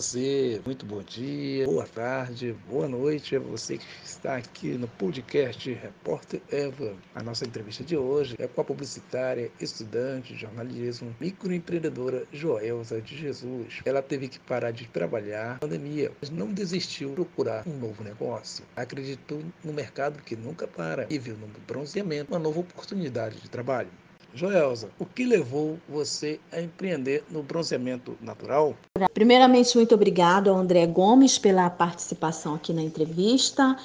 você, muito bom dia, boa tarde, boa noite a você que está aqui no podcast Repórter Eva. A nossa entrevista de hoje é com a publicitária, estudante de jornalismo, microempreendedora Joelza de Jesus. Ela teve que parar de trabalhar na pandemia, mas não desistiu de procurar um novo negócio. Acreditou no mercado que nunca para e viu no bronzeamento uma nova oportunidade de trabalho. Joelza, o que levou você a empreender no bronzeamento natural? Primeiramente, muito obrigado ao André Gomes pela participação aqui na entrevista.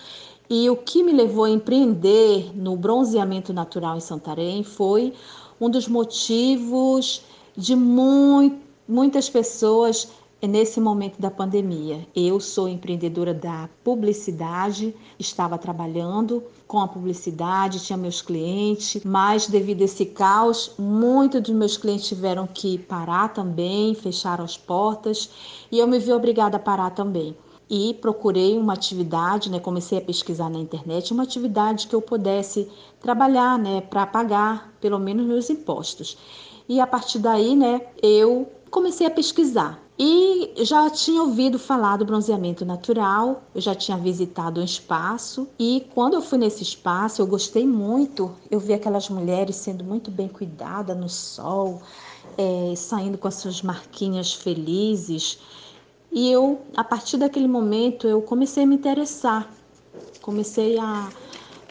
E o que me levou a empreender no bronzeamento natural em Santarém foi um dos motivos de muito, muitas pessoas nesse momento da pandemia. Eu sou empreendedora da publicidade, estava trabalhando com a publicidade, tinha meus clientes, mas devido a esse caos, muitos dos meus clientes tiveram que parar também, fecharam as portas e eu me vi obrigada a parar também. E procurei uma atividade, né, comecei a pesquisar na internet, uma atividade que eu pudesse trabalhar, né, para pagar pelo menos meus impostos. E a partir daí, né, eu comecei a pesquisar e já tinha ouvido falar do bronzeamento natural, eu já tinha visitado um espaço e quando eu fui nesse espaço eu gostei muito. Eu vi aquelas mulheres sendo muito bem cuidadas no sol, é, saindo com as suas marquinhas felizes. E eu, a partir daquele momento, eu comecei a me interessar, comecei a,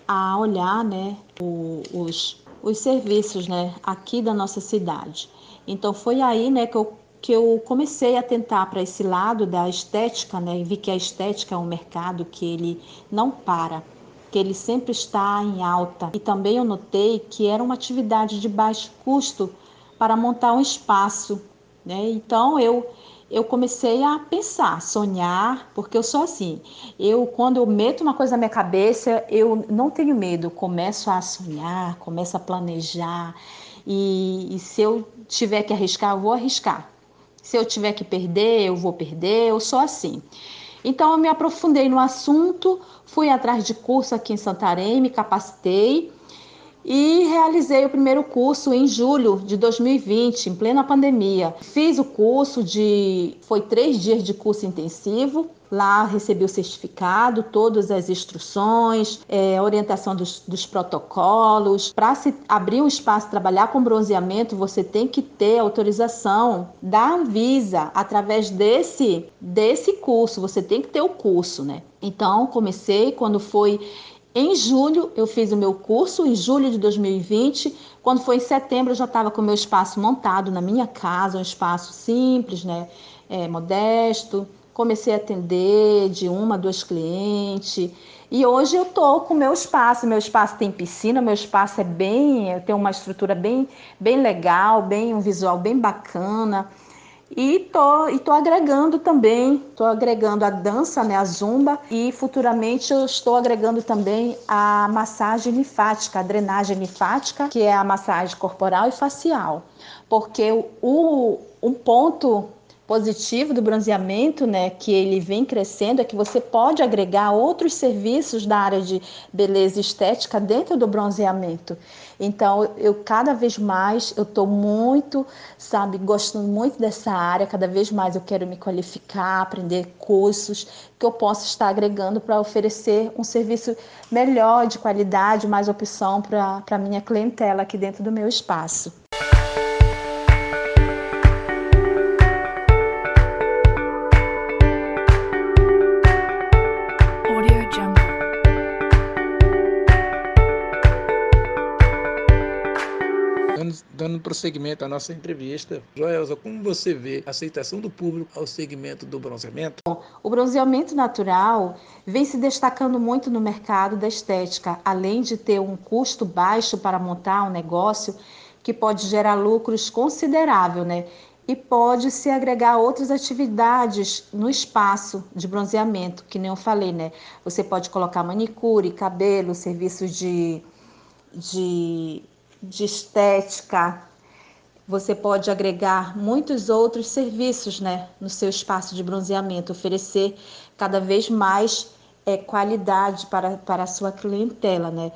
a olhar né, o, os, os serviços né, aqui da nossa cidade. Então foi aí né, que eu que eu comecei a tentar para esse lado da estética, né? E vi que a estética é um mercado que ele não para, que ele sempre está em alta. E também eu notei que era uma atividade de baixo custo para montar um espaço, né? Então eu eu comecei a pensar, sonhar, porque eu sou assim. Eu quando eu meto uma coisa na minha cabeça, eu não tenho medo, começo a sonhar, começo a planejar. E, e se eu tiver que arriscar, eu vou arriscar. Se eu tiver que perder, eu vou perder, eu sou assim. Então eu me aprofundei no assunto, fui atrás de curso aqui em Santarém, me capacitei e realizei o primeiro curso em julho de 2020, em plena pandemia. Fiz o curso de. Foi três dias de curso intensivo. Lá recebi o certificado, todas as instruções, é, orientação dos, dos protocolos. Para se abrir um espaço, trabalhar com bronzeamento, você tem que ter autorização da Anvisa através desse, desse curso. Você tem que ter o curso, né? Então, comecei quando foi em julho, eu fiz o meu curso, em julho de 2020. Quando foi em setembro, eu já estava com o meu espaço montado na minha casa, um espaço simples, né? É, modesto. Comecei a atender de uma duas clientes. E hoje eu estou com meu espaço. Meu espaço tem piscina, meu espaço é bem. Tenho uma estrutura bem, bem legal, bem um visual bem bacana. E tô, e tô agregando também, tô agregando a dança, né, a zumba, e futuramente eu estou agregando também a massagem linfática, a drenagem linfática, que é a massagem corporal e facial. Porque o, um ponto positivo do bronzeamento, né, que ele vem crescendo, é que você pode agregar outros serviços da área de beleza estética dentro do bronzeamento. Então, eu cada vez mais eu estou muito, sabe, gostando muito dessa área. Cada vez mais eu quero me qualificar, aprender cursos que eu possa estar agregando para oferecer um serviço melhor, de qualidade, mais opção para a minha clientela aqui dentro do meu espaço. Dando prosseguimento à nossa entrevista. Joelza, como você vê a aceitação do público ao segmento do bronzeamento? O bronzeamento natural vem se destacando muito no mercado da estética, além de ter um custo baixo para montar um negócio que pode gerar lucros considerável, né? E pode se agregar outras atividades no espaço de bronzeamento, que nem eu falei, né? Você pode colocar manicure, cabelo, serviços de, de de estética. Você pode agregar muitos outros serviços né, no seu espaço de bronzeamento, oferecer cada vez mais é, qualidade para, para a sua clientela. Né?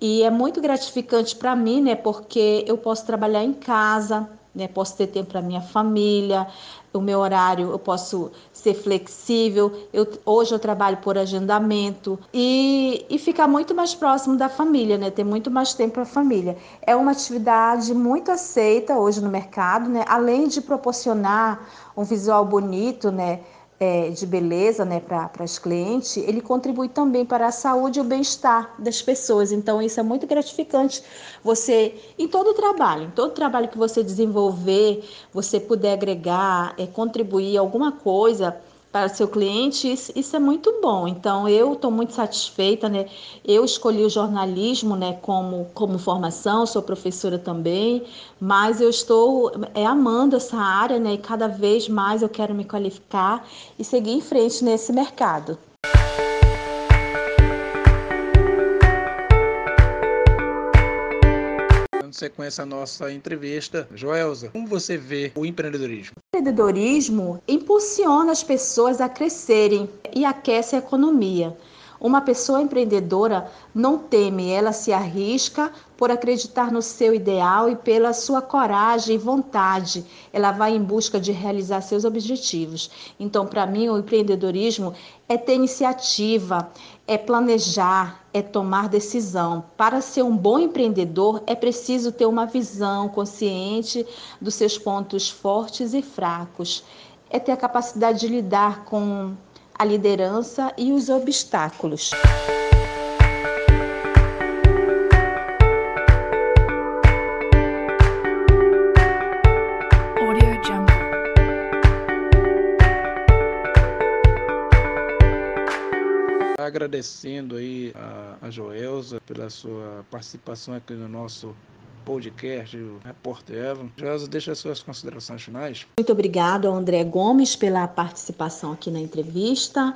E é muito gratificante para mim, né, porque eu posso trabalhar em casa, né? Posso ter tempo para minha família, o meu horário eu posso ser flexível. Eu, hoje eu trabalho por agendamento e, e ficar muito mais próximo da família, né? Ter muito mais tempo para a família. É uma atividade muito aceita hoje no mercado, né? Além de proporcionar um visual bonito, né? É, de beleza né, para as clientes, ele contribui também para a saúde e o bem-estar das pessoas. Então, isso é muito gratificante. Você, em todo o trabalho, em todo trabalho que você desenvolver, você puder agregar, é, contribuir alguma coisa para seu cliente, isso, isso é muito bom. Então, eu estou muito satisfeita, né? Eu escolhi o jornalismo, né, como, como formação, sou professora também, mas eu estou é, amando essa área, né? E cada vez mais eu quero me qualificar e seguir em frente nesse mercado. dando sequência à nossa entrevista. Joelza, como você vê o empreendedorismo? Empreendedorismo impulsiona as pessoas a crescerem e aquece a economia. Uma pessoa empreendedora não teme, ela se arrisca por acreditar no seu ideal e pela sua coragem e vontade. Ela vai em busca de realizar seus objetivos. Então, para mim, o empreendedorismo é ter iniciativa, é planejar, é tomar decisão. Para ser um bom empreendedor, é preciso ter uma visão consciente dos seus pontos fortes e fracos. É ter a capacidade de lidar com a liderança e os obstáculos. Agradecendo aí a, a Joelza pela sua participação aqui no nosso podcast, o Repórter Evan. Josa, deixa as suas considerações finais. Muito obrigado ao André Gomes pela participação aqui na entrevista.